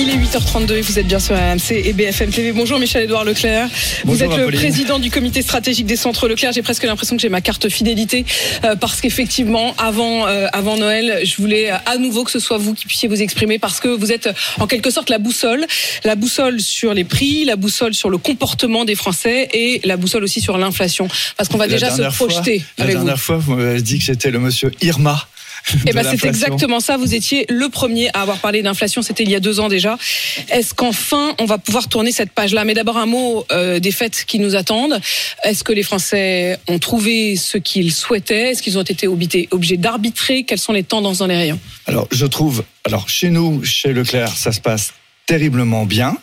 Il est 8h32 et vous êtes bien sur RMC et BFM TV. Bonjour Michel-Édouard Leclerc. vous Bonjour, êtes le président du comité stratégique des centres Leclerc. J'ai presque l'impression que j'ai ma carte fidélité euh, parce qu'effectivement, avant, euh, avant Noël, je voulais euh, à nouveau que ce soit vous qui puissiez vous exprimer parce que vous êtes en quelque sorte la boussole. La boussole sur les prix, la boussole sur le comportement des Français et la boussole aussi sur l'inflation. Parce qu'on va La déjà se fois- projeter La vous. dernière fois, vous m'avez dit que j'étais le monsieur Irma. Eh ben, c'est exactement ça. Vous étiez le premier à avoir parlé d'inflation. C'était il y a deux ans déjà. Est-ce qu'enfin on va pouvoir tourner cette page-là? Mais d'abord un mot euh, des fêtes qui nous attendent. Est-ce que les Français ont trouvé ce qu'ils souhaitaient? Est-ce qu'ils ont été obligés, obligés d'arbitrer? Quelles sont les tendances dans les rayons? Alors, je trouve, alors chez nous, chez Leclerc, ça se passe terriblement bien.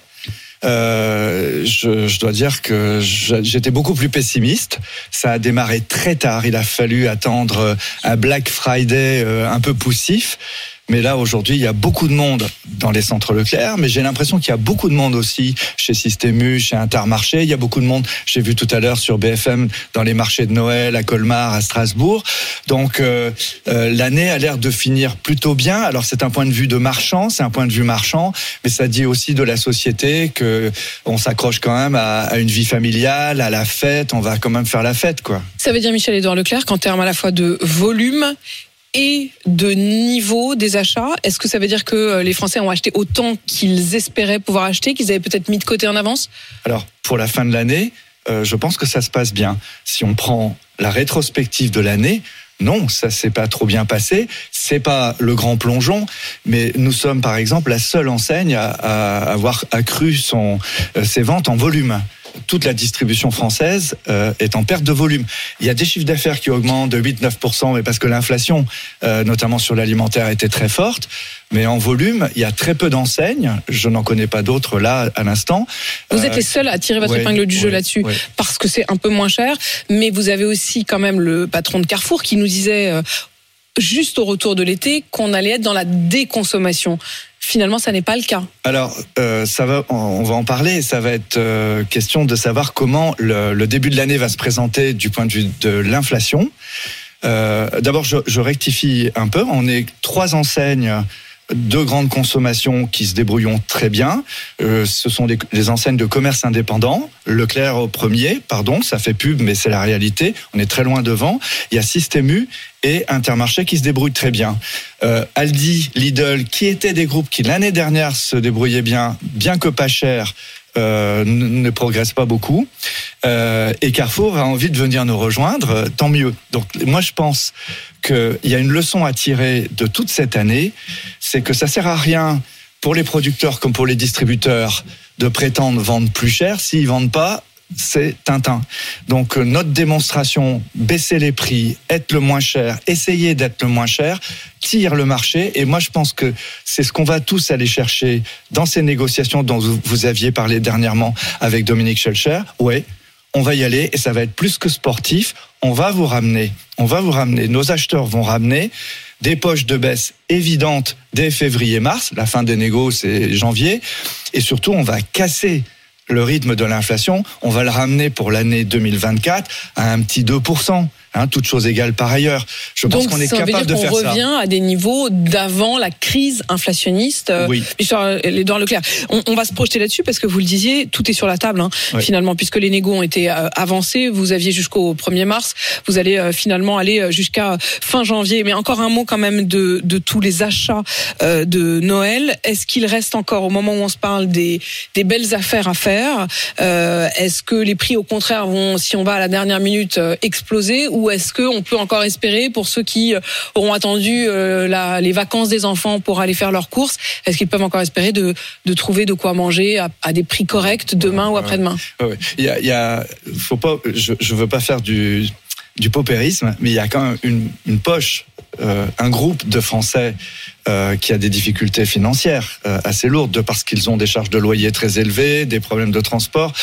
Euh, je, je dois dire que j'étais beaucoup plus pessimiste. Ça a démarré très tard. Il a fallu attendre un Black Friday euh, un peu poussif. Mais là, aujourd'hui, il y a beaucoup de monde dans les centres Leclerc, mais j'ai l'impression qu'il y a beaucoup de monde aussi chez Système U, chez Intermarché. Il y a beaucoup de monde, j'ai vu tout à l'heure sur BFM, dans les marchés de Noël, à Colmar, à Strasbourg. Donc, euh, euh, l'année a l'air de finir plutôt bien. Alors, c'est un point de vue de marchand, c'est un point de vue marchand, mais ça dit aussi de la société que on s'accroche quand même à, à une vie familiale, à la fête. On va quand même faire la fête, quoi. Ça veut dire, Michel-Édouard Leclerc, qu'en termes à la fois de volume et de niveau des achats, est-ce que ça veut dire que euh, les Français ont acheté autant qu'ils espéraient pouvoir acheter, qu'ils avaient peut-être mis de côté en avance? Alors, pour la fin de l'année, euh, je pense que ça se passe bien. Si on prend la rétrospective de l'année, non, ça s'est pas trop bien passé. C'est pas le grand plongeon, mais nous sommes par exemple la seule enseigne à, avoir accru euh, ses ventes en volume. Toute la distribution française euh, est en perte de volume. Il y a des chiffres d'affaires qui augmentent de 8-9%, mais parce que l'inflation, euh, notamment sur l'alimentaire, était très forte. Mais en volume, il y a très peu d'enseignes. Je n'en connais pas d'autres là à l'instant. Vous Euh, êtes les seuls à tirer votre ouais, épingle du jeu ouais, là-dessus ouais. parce que c'est un peu moins cher. Mais vous avez aussi quand même le patron de Carrefour qui nous disait euh, juste au retour de l'été qu'on allait être dans la déconsommation. Finalement, ça n'est pas le cas. Alors, euh, on- va en parler. Ça va être euh, question de savoir comment le, début de l'année va se présenter du point de vue de l'inflation. Euh, D'abord, je rectifie un peu. On est trois enseignes de grande consommation qui se débrouillent très bien. Euh, ce sont des, des enseignes de commerce indépendant. Leclerc au premier, pardon, ça fait pub, mais c'est la réalité. On est très loin devant. Il y a Système U et Intermarché qui se débrouillent très bien. Euh, Aldi, Lidl, qui étaient des groupes qui l'année dernière se débrouillaient bien, bien que pas cher, euh, ne progressent pas beaucoup. Euh, et Carrefour a envie de venir nous rejoindre, euh, tant mieux. Donc moi je pense qu'il y a une leçon à tirer de toute cette année, c'est que ça sert à rien pour les producteurs comme pour les distributeurs de prétendre vendre plus cher s'ils vendent pas. C'est Tintin. Donc euh, notre démonstration, baisser les prix, être le moins cher, essayer d'être le moins cher, tire le marché. Et moi, je pense que c'est ce qu'on va tous aller chercher dans ces négociations dont vous aviez parlé dernièrement avec Dominique Schelcher. Ouais, on va y aller et ça va être plus que sportif. On va vous ramener, on va vous ramener, nos acheteurs vont ramener des poches de baisse évidentes dès février-mars. La fin des négos, c'est janvier. Et surtout, on va casser le rythme de l'inflation. On va le ramener pour l'année 2024 à un petit 2%. Hein, toutes choses égales par ailleurs. Je pense qu'on est veut capable dire de qu'on faire ça. revient à des niveaux d'avant la crise inflationniste. Euh, Oui. Édouard Leclerc, on, on va se projeter là-dessus parce que vous le disiez, tout est sur la table hein, finalement, puisque les négos ont été euh, avancés. Vous aviez jusqu'au 1er mars, vous allez euh, finalement aller euh, jusqu'à fin janvier. Mais encore un mot quand même de, de tous les achats euh, de Noël. Est-ce qu'il reste encore au moment où on se parle des, des belles affaires à faire? Euh, Est-ce que les prix au contraire vont, si on va à la dernière minute, euh, exploser ou est-ce qu'on peut encore espérer pour ceux qui euh, auront attendu euh, la, les vacances des enfants pour aller faire leurs courses, est-ce qu'ils peuvent encore espérer de, de trouver de quoi manger à, à des prix corrects demain ou après-demain? Ouais, ouais. Il y a, il y a- faut pas, je, je veux pas faire du, du paupérisme, mais il y a quand même une, une poche, euh, un groupe de Français euh, qui a des difficultés financières euh, assez lourdes, de parce qu'ils ont des charges de loyer très élevées, des problèmes de transport.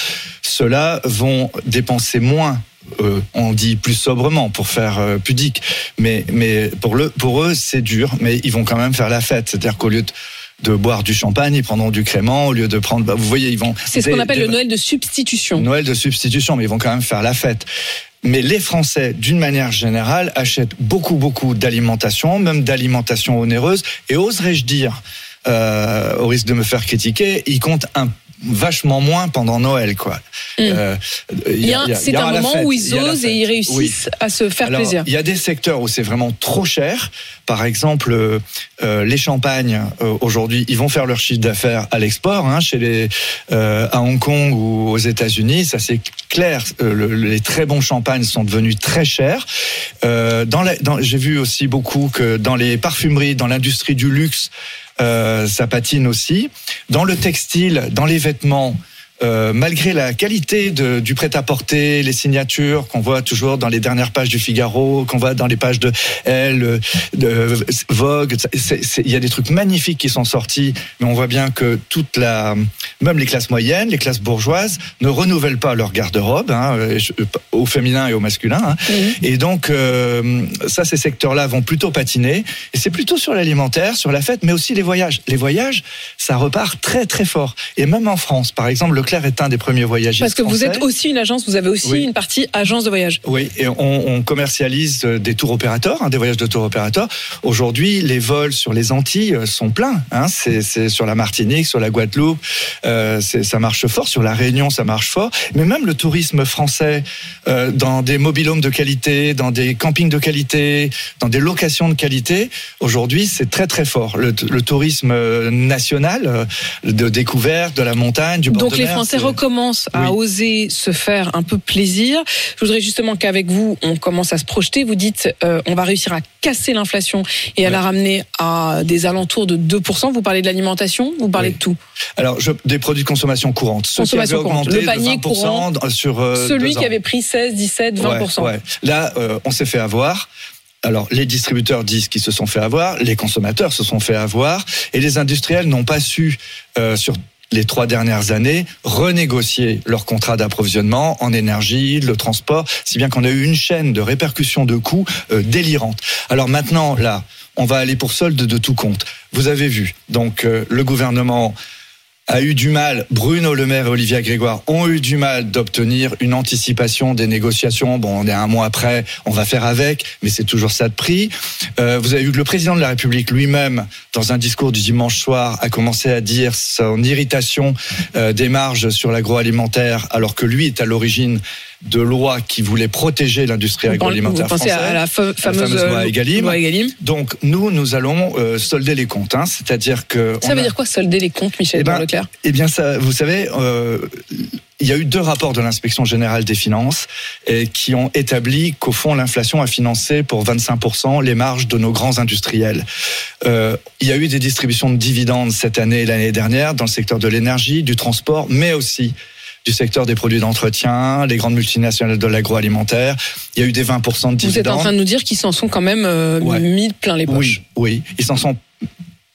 Ceux-là vont dépenser moins. Euh, on dit plus sobrement pour faire euh, pudique, mais mais pour le pour eux c'est dur, mais ils vont quand même faire la fête. C'est-à-dire qu'au lieu de de boire du champagne, ils prendront du crément au lieu de prendre. bah, vous voyez, ils vont. C'est ce qu'on appelle des- le Noël de substitution. Noël de substitution, mais ils vont quand même faire la fête. Mais les Français, d'une manière générale, achètent beaucoup, beaucoup d'alimentation, même d'alimentation onéreuse, et oserais-je dire, euh, au risque de me faire critiquer, ils comptent un vachement moins pendant Noël, quoi. Euh, y a- C'est un moment fête, où il ils osent et ils Oui. réussissent à se faire Alors, plaisir. Il y a des secteurs où c'est vraiment trop cher. Par exemple, euh, euh, les champagnes euh, aujourd'hui, ils vont faire leur chiffre d'affaires à l'export, hein, chez les euh, à Hong Kong ou aux États-Unis. Ça c'est clair. Euh, le- les très bons champagnes sont devenus très chers. Euh, dans la- dans- j'ai vu aussi beaucoup que dans les parfumeries, dans l'industrie du luxe, euh, ça patine aussi. Dans le textile, dans les vêtements. euh, malgré la qualité de- du prêt-à-porter, les signatures qu'on voit toujours dans les dernières pages du Figaro, qu'on voit dans les pages de Elle, euh, de Vogue, il y a des trucs magnifiques qui sont sortis, mais on voit bien que toute la, même les classes moyennes, les classes bourgeoises, ne renouvellent pas leur garde-robe, hein, euh, je- au féminin et au masculin. hein. Et donc, euh, ça, ces secteurs-là vont plutôt patiner. Et c'est plutôt sur l'alimentaire, sur la fête, mais aussi les voyages. Les voyages, ça repart très très fort. Et même en France, par exemple, Leclerc est un des premiers voyagistes. Parce que vous êtes aussi une agence, vous avez aussi Oui. une partie agence de voyage. Oui, et on, on commercialise euh, des tours opérateurs, hein, des voyages de tours opérateurs. Aujourd'hui, les vols sur les Antilles euh, sont pleins. Hein, c'est c'est sur la Martinique, sur la Guadeloupe, euh, c'est- ça marche fort. Sur la Réunion, ça marche fort. Mais même le tourisme français, euh, dans des mobilhomes de qualité, dans des campings de qualité, dans des locations de qualité, aujourd'hui, c'est très très fort. Le, le tourisme euh, national, euh, de découverte, de la montagne, du bord Donc de les mer, Français recommencent à oser se faire un peu plaisir. Je voudrais justement qu'avec vous, on commence à se projeter. Vous dites, euh, on va réussir à casser l'inflation et à Ouais. la ramener à des alentours de 2%. Vous parlez de l'alimentation, vous parlez Oui. de tout. Alors, je, des produits de consommation courante. Ceux Consommation qui courante. augmenté Le panier de 20% sur euh, Celui qui avait pris 16, 17, 20%. Ouais, ouais. Là, euh, on s'est fait avoir. Alors, les distributeurs disent qu'ils se sont fait avoir, les consommateurs se sont fait avoir, et les industriels n'ont pas su, euh, sur les trois dernières années, renégocier leur contrat d'approvisionnement en énergie, le transport, si bien qu'on a eu une chaîne de répercussions de coûts euh, délirante. Alors maintenant, là, on va aller pour solde de tout compte. Vous avez vu, donc euh, le gouvernement a eu du mal, Bruno Le Maire et Olivia Grégoire ont eu du mal d'obtenir une anticipation des négociations. Bon, on est un mois après, on va faire avec, mais c'est toujours ça de prix. Euh, vous avez vu que le président de la République lui-même, dans un discours du dimanche soir, a commencé à dire son irritation euh, des marges sur l'agroalimentaire, alors que lui est à l'origine de lois qui voulaient protéger l'industrie agroalimentaire vous pensez française. à la fa- fameuse, fameuse loi euh, Egalim. loi Egalim. Donc nous, nous allons euh, solder les comptes, hein, c'est-à-dire que Ça veut a- dire quoi solder les comptes, Michel Eh ben, Leclerc? eh bien, ça, vous savez, euh, il y a eu deux rapports de l'inspection générale des finances et qui ont établi qu'au fond, l'inflation a financé pour 25% les marges de nos grands industriels. Euh, il y a eu des distributions de dividendes cette année et l'année dernière dans le secteur de l'énergie, du transport, mais aussi du secteur des produits d'entretien, les grandes multinationales de l'agroalimentaire. Il y a eu des 20% de dividendes. Vous êtes en train de nous dire qu'ils s'en sont quand même euh, Ouais. mis plein les poches. Oui, oui, ils s'en sont.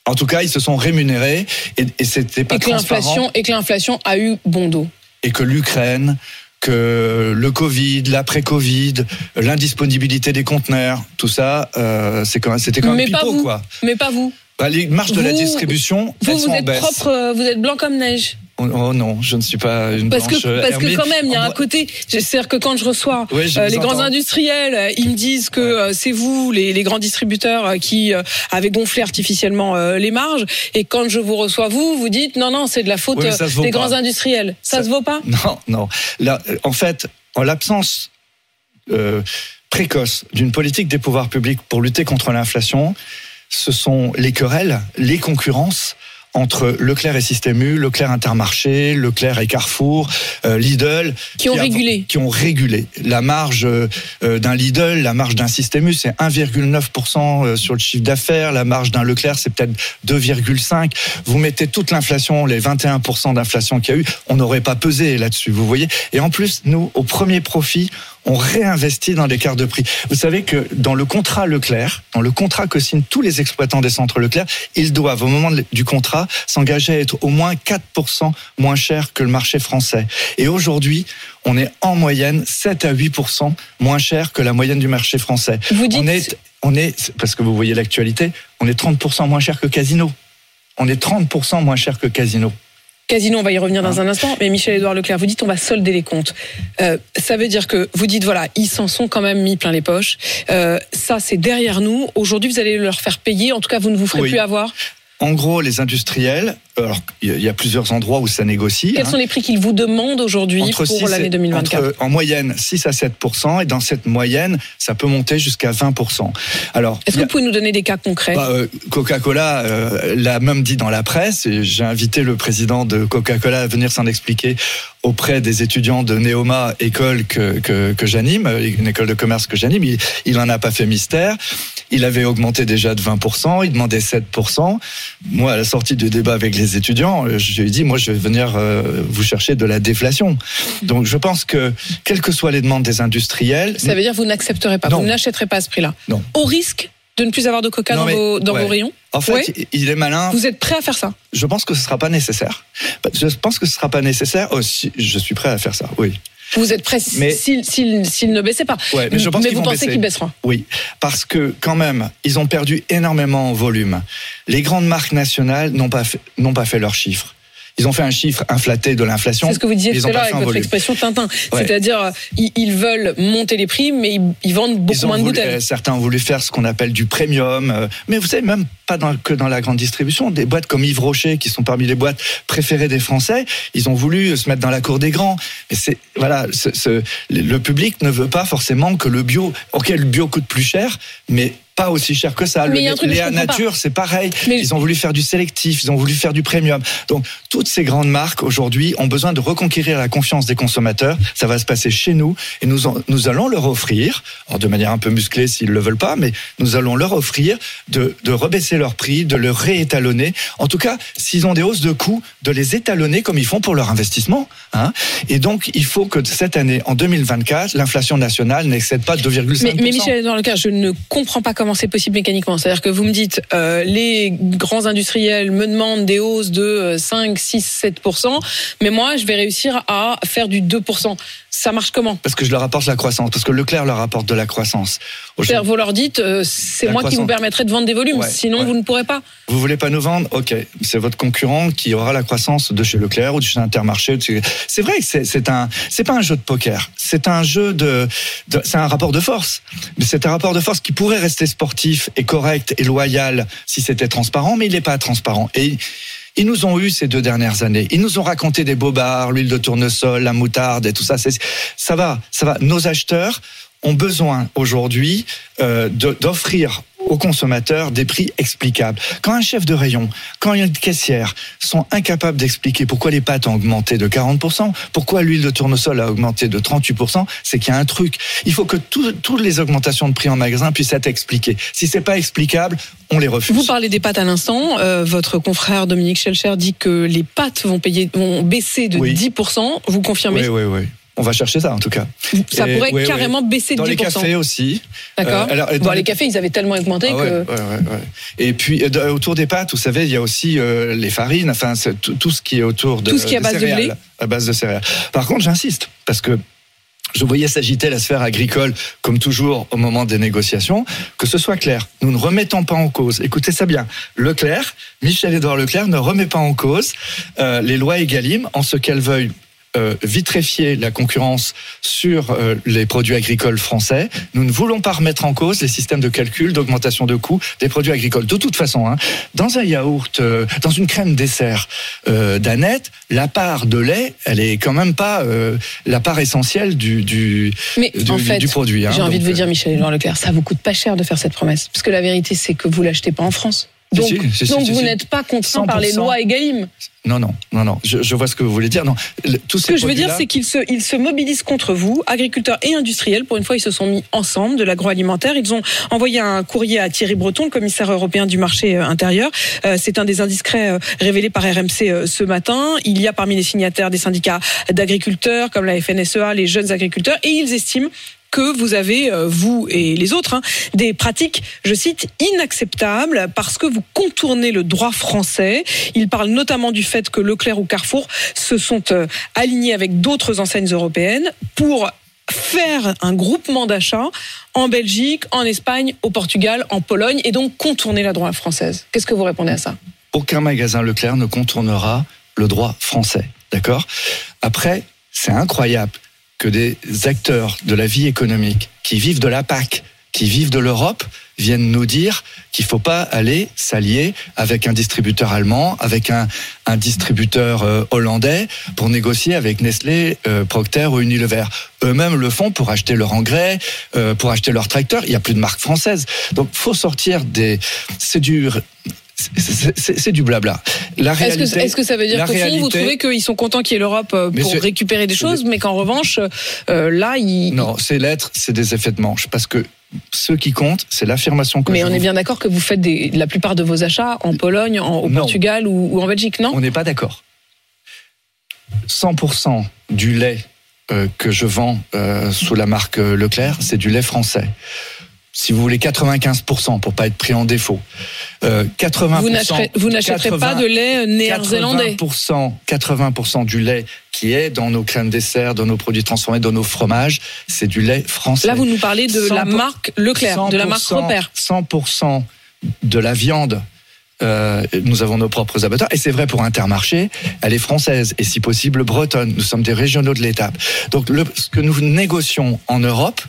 En tout cas, ils se sont rémunérés et, et c'était pas Et que transparent. l'inflation et que l'inflation a eu bon dos. et que l'Ukraine, que le Covid, l'après-Covid, l'indisponibilité des conteneurs, tout ça, euh, c'est quand même, c'était quand même Mais pas pipeau, vous. quoi. Mais pas vous. Bah, les marges de la distribution, Vous, elles vous sont en êtes baisse. propre, euh, vous êtes blanc comme neige. Oh, oh non, je ne suis pas une Parce blanche que, parce que quand même, il y a un côté. C'est-à-dire que quand je reçois Oui, je euh, les grands industriels, euh, ils me disent que euh, c'est vous, les, les grands distributeurs, euh, qui euh, avez gonflé artificiellement euh, les marges. Et quand je vous reçois vous, vous dites non, non, c'est de la faute Oui, euh, des pas. grands industriels. Ça, Ça- se vaut pas? Non, non. Là, euh, en fait, en l'absence euh, précoce d'une politique des pouvoirs publics pour lutter contre l'inflation, ce sont les querelles, les concurrences entre Leclerc et Système U, Leclerc Intermarché, Leclerc et Carrefour, euh, Lidl, Qui ont régulé. qui ont régulé la marge euh, euh, d'un Lidl, la marge d'un Système U, c'est 1,9% euh, sur le chiffre d'affaires, la marge d'un Leclerc, c'est peut-être 2,5. Vous mettez toute l'inflation, les 21% d'inflation qu'il y a eu, on n'aurait pas pesé là-dessus, vous voyez. Et en plus, nous, au premier profit, on réinvestit dans l'écart de prix. Vous savez que dans le contrat Leclerc, dans le contrat que signent tous les exploitants des centres Leclerc, ils doivent, au moment du contrat, s'engager à être au moins 4% moins cher que le marché français. Et aujourd'hui, on est en moyenne 7 à 8% moins cher que la moyenne du marché français. Vous dites. On est, on est, parce que vous voyez l'actualité, on est 30% moins cher que Casino. on est 30% moins cher que Casino. Casino, on va y revenir dans Hein. un instant, mais Michel-Édouard Leclerc, vous dites on va solder les comptes. Euh, ça veut dire que vous dites voilà, ils s'en sont quand même mis plein les poches. Euh, ça, c'est derrière nous. Aujourd'hui, vous allez leur faire payer. En tout cas, vous ne vous ferez Oui. plus avoir. En gros, les industriels, alors il y a plusieurs endroits où ça négocie. Quels hein. sont les prix qu'ils vous demandent aujourd'hui pour 6 l'année et- 2024 entre, en moyenne 6 à 7% et dans cette moyenne, ça peut monter jusqu'à 20% Alors, Est-ce que vous pouvez nous donner des cas concrets bah, euh, Coca-Cola euh, l'a même dit dans la presse et j'ai invité le président de Coca-Cola à venir s'en expliquer auprès des étudiants de Neoma, école que, que, que j'anime, une école de commerce que j'anime. Il, il en a pas fait mystère. Il avait augmenté déjà de 20%, il demandait 7%. Moi, à la sortie du débat avec les étudiants, euh, je lui ai dit, moi, je vais venir euh, vous chercher de la déflation. Donc, je pense que, quelles que soient les demandes des industriels, Ça veut dire que vous n'accepterez pas, Non. vous n'achèterez pas à ce prix-là. Non. Au risque de ne plus avoir de coca Non, dans, vos, dans ouais. vos rayons en fait, Ouais. il est malin. Vous êtes prêt à faire ça Je pense que ce sera pas nécessaire. Je pense que ce sera pas nécessaire. Oh, si, je suis prêt à faire ça. Oui. Vous êtes prêt Mais- s'il s'il- s'il ne baissait pas Ouais, mais je pense qu'ils vous pensez baisser. qu'il baissera Oui, parce que quand même, ils ont perdu énormément en volume. Les grandes marques nationales n'ont pas fait, n'ont pas fait leurs chiffres. Ils ont fait un chiffre inflaté de l'inflation. C'est ce que vous disiez tout à l'heure avec votre volume. expression Tintin. Ouais. C'est-à-dire, euh, ils, ils veulent monter les prix, mais ils, ils vendent beaucoup Ils moins de voulu- bouteilles. euh, certains ont voulu faire ce qu'on appelle du premium, euh, mais vous savez même pas dans- que dans la grande distribution, des boîtes comme Yves Rocher qui sont parmi les boîtes préférées des Français, ils ont voulu se mettre dans la cour des grands. Et c'est voilà, ce- ce- le public ne veut pas forcément que le bio. Ok, le bio coûte plus cher, mais pas aussi cher que ça. Mais Le Léa Nature, c'est pareil. Mais- Ils ont voulu faire du sélectif, ils ont voulu faire du premium. Donc toutes ces grandes marques aujourd'hui ont besoin de reconquérir la confiance des consommateurs. Ça va se passer chez nous et nous en- nous allons leur offrir, alors de manière un peu musclée s'ils le veulent pas, mais nous allons leur offrir de, de rebaisser leur prix, de le réétalonner. En tout cas, s'ils ont des hausses de coûts, de les étalonner comme ils font pour leur investissement. Hein. Et donc il faut que cette année, en 2024, l'inflation nationale n'excède pas 2,5%. Mais, mais Michel, dans le cas, je ne comprends pas comment c'est possible mécaniquement. C'est-à-dire que vous me dites, euh, les grands industriels me demandent des hausses de euh, 5, 6, 7% mais moi, je vais réussir à faire du 2 Ça marche comment? Parce que je leur apporte la croissance, parce que Leclerc leur apporte de la croissance. C'est-à-dire, vous leur dites, euh, c'est moi qui vous permettrai de vendre des volumes, Ouais, sinon ouais. vous ne pourrez pas. Vous voulez pas nous vendre? Ok, c'est votre concurrent qui aura la croissance de chez Leclerc ou de chez Intermarché. chez- C'est vrai que c'est- c'est un, c'est pas un jeu de poker. C'est un jeu de, de- c'est un rapport de force. Mais c'est un rapport de force qui pourrait rester sportif et correct et loyal si c'était transparent, mais il n'est pas transparent. Et ils nous ont eu ces deux dernières années. Ils nous ont raconté des bobards, l'huile de tournesol, la moutarde et tout ça. Ça va, ça va. Nos acheteurs ont besoin aujourd'hui euh, d'offrir aux consommateurs des prix explicables. Quand un chef de rayon, quand une caissière sont incapables d'expliquer pourquoi les pâtes ont augmenté de 40%, pourquoi l'huile de tournesol a augmenté de 38%, c'est qu'il y a un truc. Il faut que tout- toutes les augmentations de prix en magasin puissent être expliquées. Si c'est pas explicable, on les refuse. Vous parlez des pâtes à l'instant. Euh, votre confrère Dominique Schelcher dit que les pâtes vont, payer, vont baisser de Oui. 10%. Vous confirmez? Oui, oui, oui. On va chercher ça en tout cas. Ça Et- pourrait carrément baisser de Dans 10%. les cafés aussi. D'accord. Euh, bon, les- les cafés, ils avaient tellement augmenté Ah que. ouais. Et puis euh, de- autour des pâtes, vous savez, il y a aussi euh, les farines, enfin tout, ce qui est autour de Tout ce qui est à base de céréales, blé. à base de céréales. Par contre, j'insiste parce que je voyais s'agiter la sphère agricole, comme toujours au moment des négociations, que ce soit clair. Nous ne remettons pas en cause, écoutez ça bien, Leclerc, Michel-Édouard Leclerc ne remet pas en cause euh, les lois Egalim en ce qu'elles veuillent euh, vitréfier la concurrence sur euh, les produits agricoles français. Nous ne voulons pas remettre en cause les systèmes de calcul d'augmentation de coûts des produits agricoles. De toute façon, hein, dans un yaourt, euh, dans une crème dessert euh, d'Annette, la part de lait, elle est quand même pas la part essentielle du, du, Mais du, en fait, du produit. hein. j'ai envie de vous dire, Michel Édouard Leclerc, ça vous coûte pas cher de faire cette promesse. Parce que la vérité, c'est que vous l'achetez pas en France. Donc, si, si, si, donc si, vous n'êtes pas contraint par les 100%. lois Egalim. Non, non, non, non. Je, je vois ce que vous voulez dire. Non, le- tous Ce que je veux dire, c'est qu'ils se, ils se mobilisent contre vous, agriculteurs et industriels. Pour une fois, ils se sont mis ensemble de l'agroalimentaire. Ils ont envoyé un courrier à Thierry Breton, le commissaire européen du marché euh, intérieur. Euh, c'est un des indiscrets euh, révélés par RMC euh, ce matin. Il y a parmi les signataires des syndicats d'agriculteurs, comme la FNSEA, les jeunes agriculteurs, et ils estiment que vous avez, euh, vous et les autres, hein, des pratiques, je cite, inacceptables parce que vous contournez le droit français. Il parle notamment du fait que Leclerc ou Carrefour se sont euh, alignés avec d'autres enseignes européennes pour faire un groupement d'achat en Belgique, en Espagne, au Portugal, en Pologne, et donc contourner la droit française. Qu'est-ce que vous répondez à ça? Aucun magasin Leclerc ne contournera le droit français. D'accord? Après, c'est incroyable que des acteurs de la vie économique qui vivent de la PAC, qui vivent de l'Europe, viennent nous dire qu'il faut pas aller s'allier avec un distributeur allemand, avec un, distributeur euh, hollandais pour négocier avec Nestlé, euh, Procter ou Unilever. Eux-mêmes le font pour acheter leur engrais, euh, pour acheter leurs tracteurs. Il n'y a plus de marque française. Donc faut sortir des... C'est du... c'est- du blabla. La Est-ce que, est-ce que ça veut dire qu'au fond, vous trouvez qu'ils sont contents qu'il y ait l'Europe euh, pour récupérer des choses, mais qu'en revanche, euh, là, ils. Non, c'est l'être, c'est des effets de manche. Parce que ce qui compte, c'est l'affirmation que Mais on vous est bien d'accord que vous faites des, la plupart de vos achats en Pologne, en- au Non. Portugal ou, ou en Belgique, non? On n'est pas d'accord. 100% du lait euh, que je vends euh, sous la marque Leclerc, c'est du lait français. Si vous voulez 95% pour pas être pris en défaut. Euh, 80%, Vous n'achèterez pas 80, de lait néerlandais 80%, 80% du lait qui est dans nos crèmes dessert, dans nos produits transformés, dans nos fromages, c'est du lait français. Là, vous nous parlez de la 100%, marque Leclerc, de la marque 100%, Repère. 100% de la viande. euh, nous avons nos propres abattoirs et c'est vrai pour Intermarché, elle est française et si possible bretonne. Nous sommes des régionaux de l'étape. Donc le, ce que nous négocions en Europe,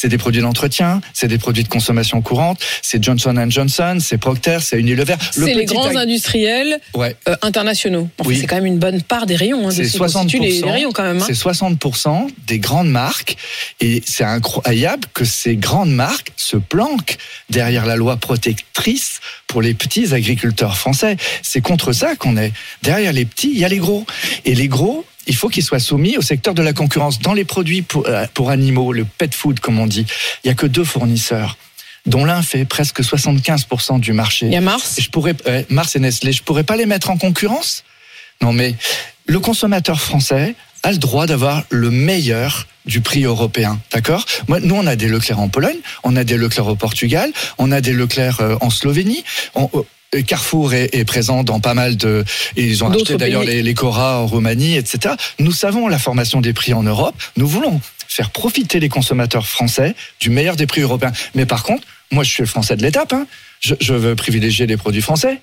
c'est des produits d'entretien, c'est des produits de consommation courante, c'est Johnson Johnson, c'est Procter, c'est Unilever. Le C'est les grands ag- industriels Ouais, euh, internationaux. Enfin, Oui. C'est quand même une bonne part des rayons. Hein, C'est ce qui constitue 60%, les, les rayons quand même. hein. C'est 60% des grandes marques. Et c'est incroyable que ces grandes marques se planquent derrière la loi protectrice pour les petits agriculteurs français. C'est contre ça qu'on est. Derrière les petits, il y a les gros. Et les gros, il faut qu'ils soient soumis au secteur de la concurrence. Dans les produits pour, euh, pour animaux, le pet food, comme on dit, il y a que deux fournisseurs dont l'un fait presque 75% du marché. Il y a Mars. Et je pourrais, ouais, Mars et Nestlé, je pourrais pas les mettre en concurrence? Non, mais le consommateur français a le droit d'avoir le meilleur du prix européen, d'accord? Moi, nous, on a des Leclerc en Pologne, on a des Leclerc au Portugal, on a des Leclerc euh, en Slovénie. On- euh, Carrefour est, est présent dans pas mal de. et Ils ont acheté d'ailleurs les, les Cora en Roumanie, etc. Nous savons la formation des prix en Europe. Nous voulons faire profiter les consommateurs français du meilleur des prix européens. Mais par contre, moi, je suis français de l'étape. Hein. Je, je veux privilégier les produits français.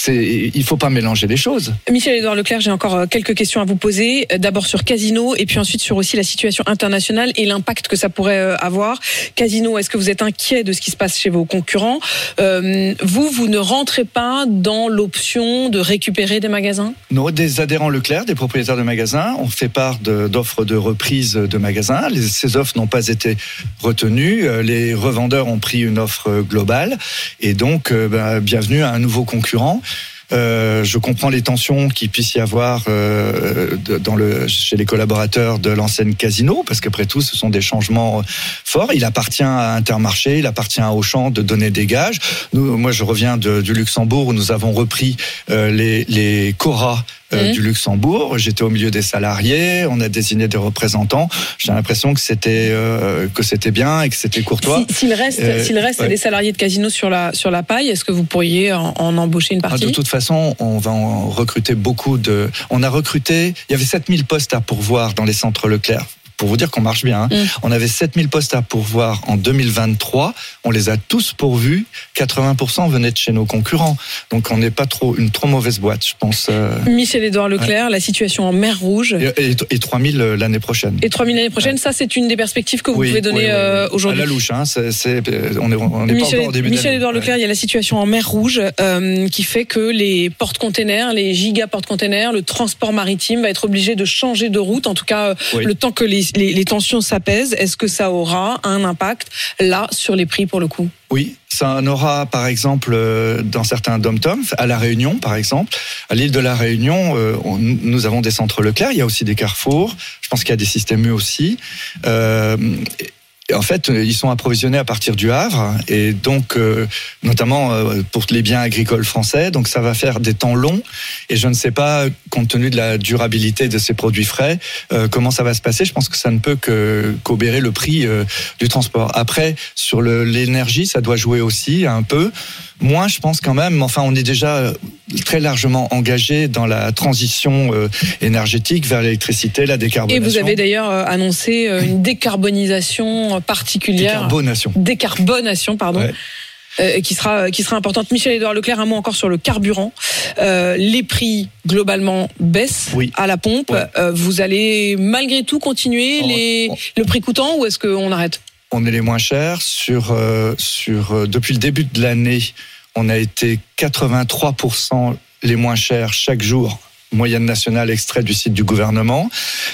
C'est, il faut pas mélanger les choses. Michel-Édouard Leclerc, j'ai encore euh, quelques questions à vous poser. Euh, D'abord sur Casino et puis ensuite sur aussi la situation internationale et l'impact que ça pourrait euh, avoir. Casino, est-ce que vous êtes inquiet de ce qui se passe chez vos concurrents? Euh, Vous, vous ne rentrez pas dans l'option de récupérer des magasins? Nous, des adhérents Leclerc, des propriétaires de magasins, on fait part de- d'offres de, reprise de magasins. Les- ces offres n'ont pas été retenues. Les revendeurs ont pris une offre globale. Et donc, euh, ben, bienvenue à un nouveau concurrent. Euh, je comprends les tensions qu'il puisse y avoir euh, chez les collaborateurs de l'enseigne Casino, parce qu'après tout, ce sont des changements forts. Il appartient à Intermarché, il appartient à Auchan de donner des gages. Moi, je reviens du Luxembourg où nous avons repris euh, les Cora euh, Mhm. du Luxembourg. J'étais au milieu des salariés, on a désigné des représentants. J'ai l'impression que c'était euh, que c'était bien et que c'était courtois. Si- S'il reste, Euh, s'il reste ouais. des salariés de Casino sur la sur la paille, est-ce que vous pourriez en, en embaucher une Ah, partie? de toute façon, on va en recruter beaucoup de. On a recruté. Il y avait 7000 postes à pourvoir dans les centres Leclerc. Pour vous dire qu'on marche bien, hein. Mm. on avait 7000 postes à pourvoir en 2023. On les a tous pourvus. 80% venaient de chez nos concurrents. Donc on n'est pas trop une trop mauvaise boîte, je pense. euh, Michel-Édouard Leclerc, la situation en mer Rouge et, et, et 3000 euh, l'année prochaine. et 3000 l'année prochaine, ça c'est une des perspectives que vous Oui, pouvez donner oui, oui, oui. euh, aujourd'hui. À la louche, hein, c'est, c'est- on est, on est pas encore au début de Michel l'année. Édouard Leclerc, il y a la situation en mer Rouge euh, qui fait que les porte-containers, les giga porte-containers, le transport maritime va être obligé de changer de route. En tout cas, le temps que les, les, tensions s'apaisent, est-ce que ça aura un impact là sur les prix pour le coup? Oui, ça en aura par exemple euh, dans certains dom-toms, à La Réunion par exemple. À l'île de La Réunion, euh, nous avons des centres Leclerc, il y a aussi des carrefours, je pense qu'il y a des systèmes U aussi. Euh, en fait, euh, ils sont approvisionnés à partir du Havre, et donc euh, notamment euh, pour les biens agricoles français. Donc ça va faire des temps longs, et je ne sais pas, compte tenu de la durabilité de ces produits frais, euh, comment ça va se passer. Je pense que ça ne peut que qu'obérer le prix du transport. Après, sur l'énergie, ça doit jouer aussi un peu. Moins, je pense quand même. Enfin, on est déjà très largement engagé dans la transition énergétique vers l'électricité, la Et décarbonation. vous avez d'ailleurs annoncé une décarbonisation particulière. décarbonation. Décarbonation, pardon. Ouais. euh, qui sera qui sera importante. Michel-Édouard Leclerc, un mot encore sur le carburant. Euh, les prix globalement baissent Oui. à la pompe. Ouais. Euh, vous allez malgré tout continuer On- les, on- le prix coûtant ou est-ce qu'on arrête? On est les moins chers sur sur depuis le début de l'année, on a été 83% les moins chers chaque jour. Moyenne nationale extrait du site du gouvernement.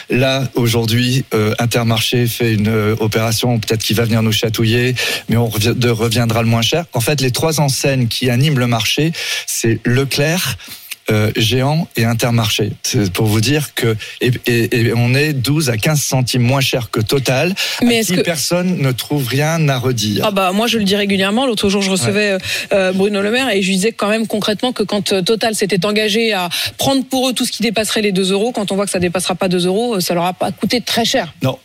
Là, aujourd'hui, euh, Intermarché fait une euh, opération, peut-être qui va venir nous chatouiller, mais on reviendra le moins cher. En fait, les trois enseignes qui animent le marché, c'est Leclerc, euh, Géant et Intermarché. C'est pour vous dire que et, et- et on est 12 à 15 centimes moins cher que Total. Mais à est-ce qui que- personne ne trouve rien à redire. Ah bah moi je le dis régulièrement. L'autre jour je recevais euh, euh, Bruno Le Maire et je lui disais quand même concrètement que quand Total s'était engagé à prendre pour eux tout ce qui dépasserait les 2 euros, quand on voit que ça dépassera pas 2 euros, ça leur a pas coûté très cher. Non.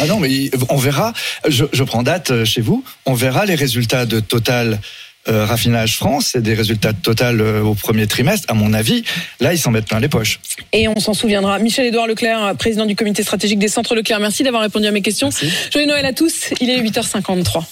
Ah non, mais on verra. Je, je prends date chez vous. On verra les résultats de Total. Euh, Raffinage France, c'est des résultats de Total euh, au premier trimestre. À mon avis, là, ils s'en mettent plein les poches. Et on s'en souviendra. Michel-Édouard Leclerc, président du comité stratégique des centres Leclerc, merci d'avoir répondu à mes questions. Joyeux Noël à tous, il est 8h53.